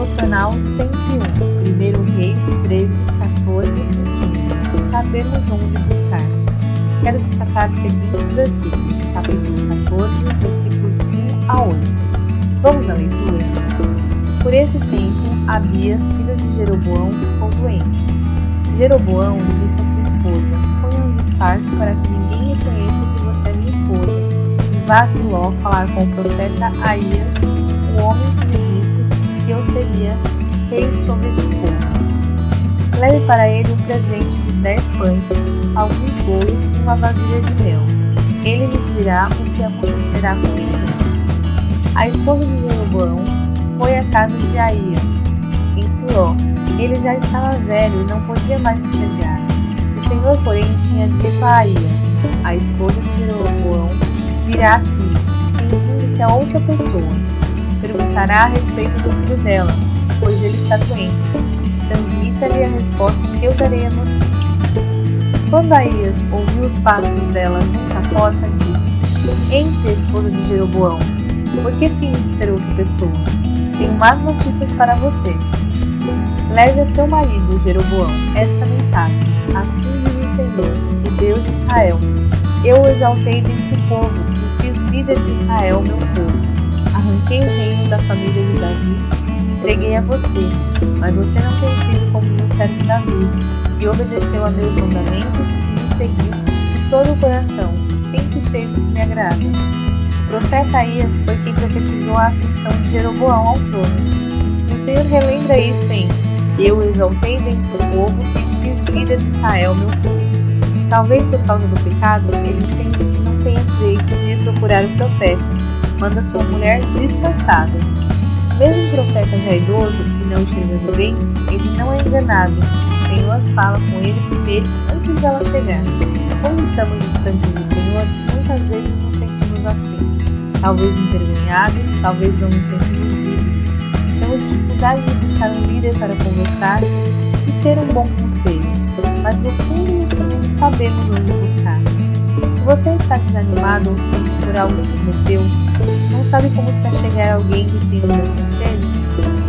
Devocional 101, 1 Reis 13, 14 e 15. Sabermos onde buscar. Quero destacar os seguintes versículos, capítulo 14, versículos 1 a 8. Vamos à leitura? Por esse tempo, Abias, filho de Jeroboão, ficou doente. Jeroboão disse à sua esposa: Ponha um disfarce para que ninguém reconheça que você é minha esposa. E vá a Siló falar com o profeta Aías, seria rei sobre o povo. Leve para ele um presente de dez pães, alguns bolos e uma vasilha de mel. Ele lhe dirá o que acontecerá com ele. A esposa de Jeroboão foi à casa de Aías, em Siló. Ele já estava velho e não podia mais enxergar. O Senhor, porém, tinha dito a Aías, a esposa de Jeroboão, virá aqui, fingindo que é outra pessoa. Perguntará a respeito do filho dela, pois ele está doente. Transmita-lhe a resposta que eu darei a você. Quando Aías ouviu os passos dela junto à porta, disse: Entre esposa de Jeroboão, por que finge ser outra pessoa? Tenho más notícias para você. Leve a seu marido, Jeroboão, esta mensagem. Assim diz o Senhor, o Deus de Israel. Eu o exaltei dentre o povo e fiz líder de Israel, meu povo. Arranquei o reino da família de Davi entreguei a você. Mas você não tem sido como meu servo Davi, que obedeceu a meus mandamentos e me seguiu de todo o coração, sempre fez o que me agrada profeta Aías foi quem profetizou a ascensão de Jeroboão ao trono. O Senhor relembra isso em Eu exaltei dentro do povo e fiz líder de Israel, meu povo. Talvez por causa do pecado, ele entende que não tem direito de procurar o profeta, manda sua mulher disfarçada. Mesmo o profeta já idoso e não enxergando bem, ele não é enganado. O Senhor fala com ele primeiro antes dela chegar. Quando estamos distantes do Senhor, muitas vezes nos sentimos assim talvez envergonhados, talvez não nos sentimos dignos. Temos dificuldade de buscar um líder para conversar e ter um bom conselho, mas no fundo, fundo sabemos onde buscar. Se você está desanimado triste por algo que cometeu, não sabe como se achegar alguém que tem um bom conselho,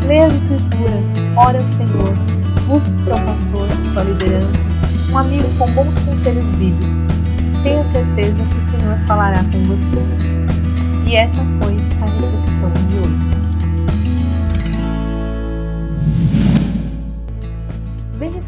leia as escrituras, ore ao Senhor, busque seu pastor, sua liderança, um amigo com bons conselhos bíblicos. Tenha certeza que o Senhor falará com você. E essa foi a reflexão de hoje.